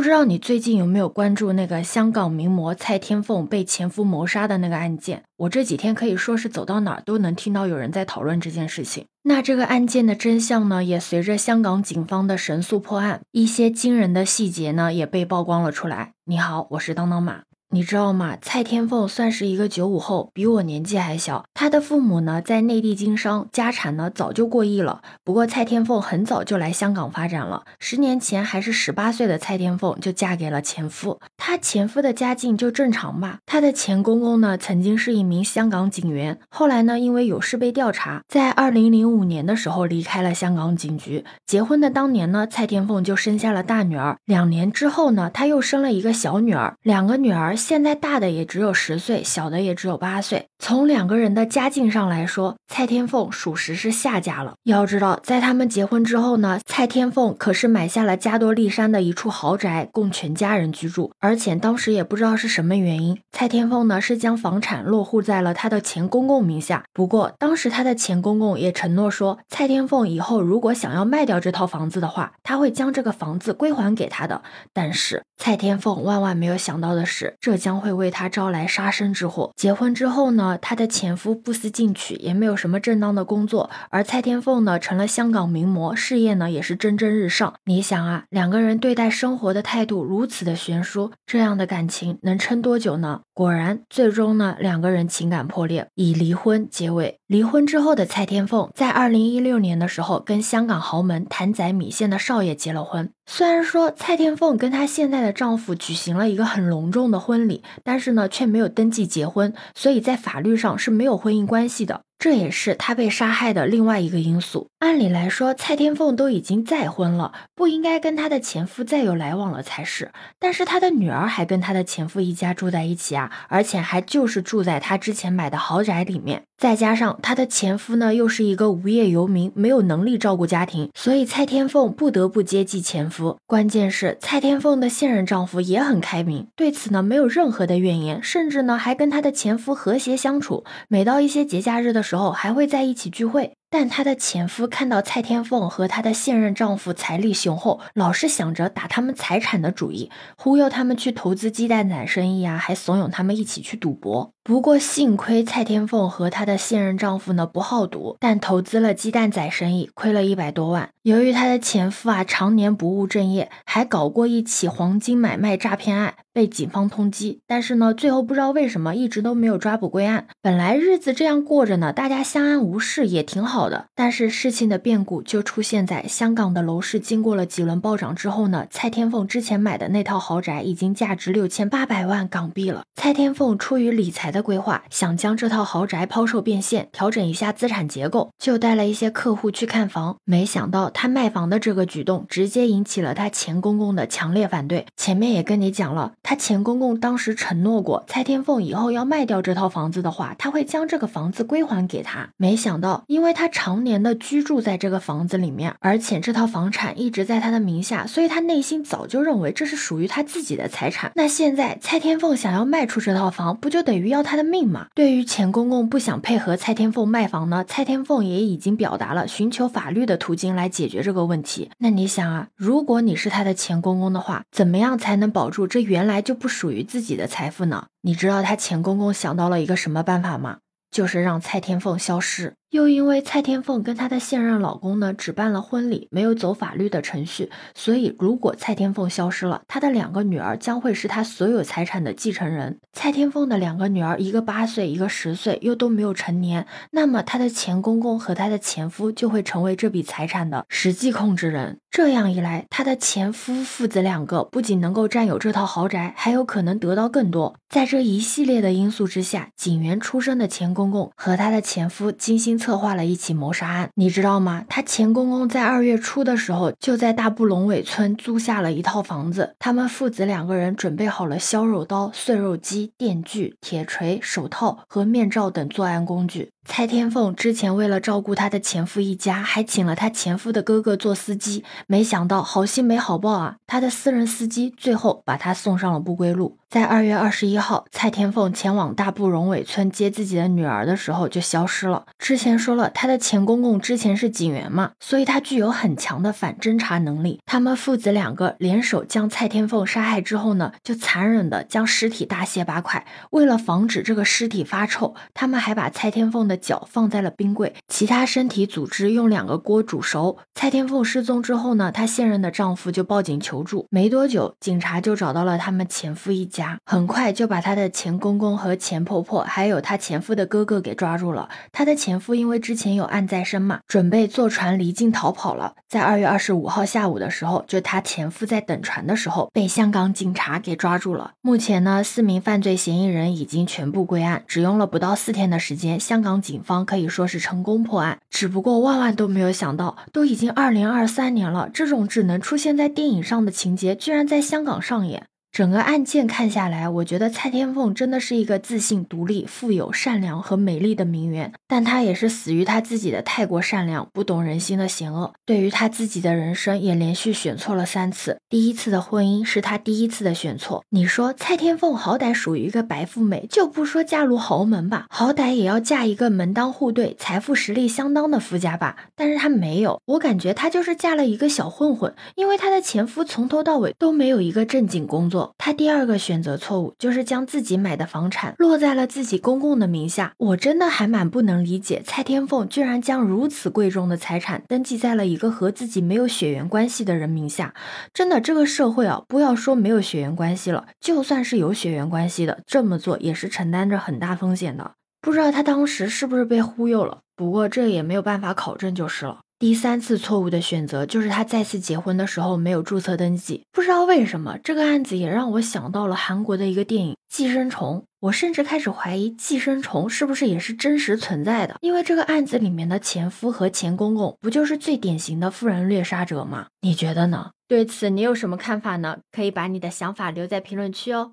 不知道你最近有没有关注那个香港名模蔡天凤被前夫谋杀的那个案件？我这几天可以说是走到哪儿都能听到有人在讨论这件事情。那这个案件的真相呢，也随着香港警方的神速破案，一些惊人的细节呢也被曝光了出来。你好，我是当当马。你知道吗？蔡天凤算是一个九五后，比我年纪还小。她的父母呢，在内地经商，家产呢早就过亿了。不过蔡天凤很早就来香港发展了。十年前还是十八岁的蔡天凤就嫁给了前夫。她前夫的家境就正常吧。她的前公公呢，曾经是一名香港警员，后来呢，因为有事被调查，在二零零五年的时候离开了香港警局。结婚的当年呢，蔡天凤就生下了大女儿。两年之后呢，她又生了一个小女儿，两个女儿。现在大的也只有十岁，小的也只有八岁。从两个人的家境上来说，蔡天凤属实是下嫁了。要知道，在他们结婚之后呢，蔡天凤可是买下了加多利山的一处豪宅，供全家人居住。而且当时也不知道是什么原因，蔡天凤呢是将房产落户在了他的前公公名下。不过当时他的前公公也承诺说，蔡天凤以后如果想要卖掉这套房子的话，他会将这个房子归还给他的。但是蔡天凤万万没有想到的是，这将会。为他招来杀身之祸。结婚之后呢，她的前夫不思进取，也没有什么正当的工作，而蔡天凤呢，成了香港名模，事业呢也是蒸蒸日上。你想啊，两个人对待生活的态度如此的悬殊，这样的感情能撑多久呢？果然，最终呢，两个人情感破裂，以离婚结尾。离婚之后的蔡天凤，在二零一六年的时候，跟香港豪门谭仔米线的少爷结了婚。虽然说蔡天凤跟她现在的丈夫举行了一个很隆重的婚礼，但是呢，却没有登记结婚，所以在法律上是没有婚姻关系的。这也是她被杀害的另外一个因素。按理来说，蔡天凤都已经再婚了，不应该跟她的前夫再有来往了才是。但是她的女儿还跟她的前夫一家住在一起啊，而且还就是住在她之前买的豪宅里面。再加上她的前夫呢，又是一个无业游民，没有能力照顾家庭，所以蔡天凤不得不接济前夫。关键是蔡天凤的现任丈夫也很开明，对此呢没有任何的怨言，甚至呢还跟她的前夫和谐相处。每到一些节假日的时候，还会在一起聚会。但她的前夫看到蔡天凤和她的现任丈夫财力雄厚，老是想着打他们财产的主意，忽悠他们去投资鸡蛋仔生意啊，还怂恿他们一起去赌博。不过幸亏蔡天凤和她的现任丈夫呢不好赌，但投资了鸡蛋仔生意，亏了一百多万。由于她的前夫啊常年不务正业，还搞过一起黄金买卖诈骗案，被警方通缉。但是呢，最后不知道为什么一直都没有抓捕归案。本来日子这样过着呢，大家相安无事也挺好。的，但是事情的变故就出现在香港的楼市经过了几轮暴涨之后呢。蔡天凤之前买的那套豪宅已经价值六千八百万港币了。蔡天凤出于理财的规划，想将这套豪宅抛售变现，调整一下资产结构，就带了一些客户去看房。没想到他卖房的这个举动，直接引起了他前公公的强烈反对。前面也跟你讲了，他前公公当时承诺过，蔡天凤以后要卖掉这套房子的话，他会将这个房子归还给他。没想到，因为他。常年的居住在这个房子里面，而且这套房产一直在他的名下，所以他内心早就认为这是属于他自己的财产。那现在蔡天凤想要卖出这套房，不就等于要他的命吗？对于钱公公不想配合蔡天凤卖房呢，蔡天凤也已经表达了寻求法律的途径来解决这个问题。那你想啊，如果你是他的前公公的话，怎么样才能保住这原来就不属于自己的财富呢？你知道他前公公想到了一个什么办法吗？就是让蔡天凤消失。又因为蔡天凤跟她的现任老公呢，只办了婚礼，没有走法律的程序，所以如果蔡天凤消失了，她的两个女儿将会是她所有财产的继承人。蔡天凤的两个女儿，一个八岁，一个十岁，又都没有成年，那么她的前公公和她的前夫就会成为这笔财产的实际控制人。这样一来，她的前夫父子两个不仅能够占有这套豪宅，还有可能得到更多。在这一系列的因素之下，警员出身的前公公和他的前夫精心。策划了一起谋杀案，你知道吗？他前公公在二月初的时候就在大布龙尾村租下了一套房子，他们父子两个人准备好了削肉刀、碎肉机、电锯、铁锤、手套和面罩等作案工具。蔡天凤之前为了照顾她的前夫一家，还请了她前夫的哥哥做司机，没想到好心没好报啊！她的私人司机最后把她送上了不归路。在二月二十一号，蔡天凤前往大步荣伟村接自己的女儿的时候就消失了。之前说了，她的前公公之前是警员嘛，所以他具有很强的反侦查能力。他们父子两个联手将蔡天凤杀害之后呢，就残忍的将尸体大卸八块。为了防止这个尸体发臭，他们还把蔡天凤的脚放在了冰柜，其他身体组织用两个锅煮熟。蔡天凤失踪之后呢，她现任的丈夫就报警求助，没多久，警察就找到了他们前夫一家。很快就把她的前公公和前婆婆，还有她前夫的哥哥给抓住了。她的前夫因为之前有案在身嘛，准备坐船离境逃跑了。在二月二十五号下午的时候，就她前夫在等船的时候，被香港警察给抓住了。目前呢，四名犯罪嫌疑人已经全部归案，只用了不到四天的时间，香港警方可以说是成功破案。只不过万万都没有想到，都已经二零二三年了，这种只能出现在电影上的情节，居然在香港上演。整个案件看下来，我觉得蔡天凤真的是一个自信、独立、富有、善良和美丽的名媛，但她也是死于她自己的太过善良、不懂人心的险恶。对于她自己的人生，也连续选错了三次。第一次的婚姻是她第一次的选错。你说蔡天凤好歹属于一个白富美，就不说嫁入豪门吧，好歹也要嫁一个门当户对、财富实力相当的夫家吧。但是她没有，我感觉她就是嫁了一个小混混，因为她的前夫从头到尾都没有一个正经工作。他第二个选择错误就是将自己买的房产落在了自己公公的名下。我真的还蛮不能理解，蔡天凤居然将如此贵重的财产登记在了一个和自己没有血缘关系的人名下。真的，这个社会啊，不要说没有血缘关系了，就算是有血缘关系的，这么做也是承担着很大风险的。不知道他当时是不是被忽悠了，不过这也没有办法考证就是了。第三次错误的选择就是他再次结婚的时候没有注册登记。不知道为什么，这个案子也让我想到了韩国的一个电影《寄生虫》。我甚至开始怀疑寄生虫是不是也是真实存在的，因为这个案子里面的前夫和前公公不就是最典型的富人掠杀者吗？你觉得呢？对此你有什么看法呢？可以把你的想法留在评论区哦。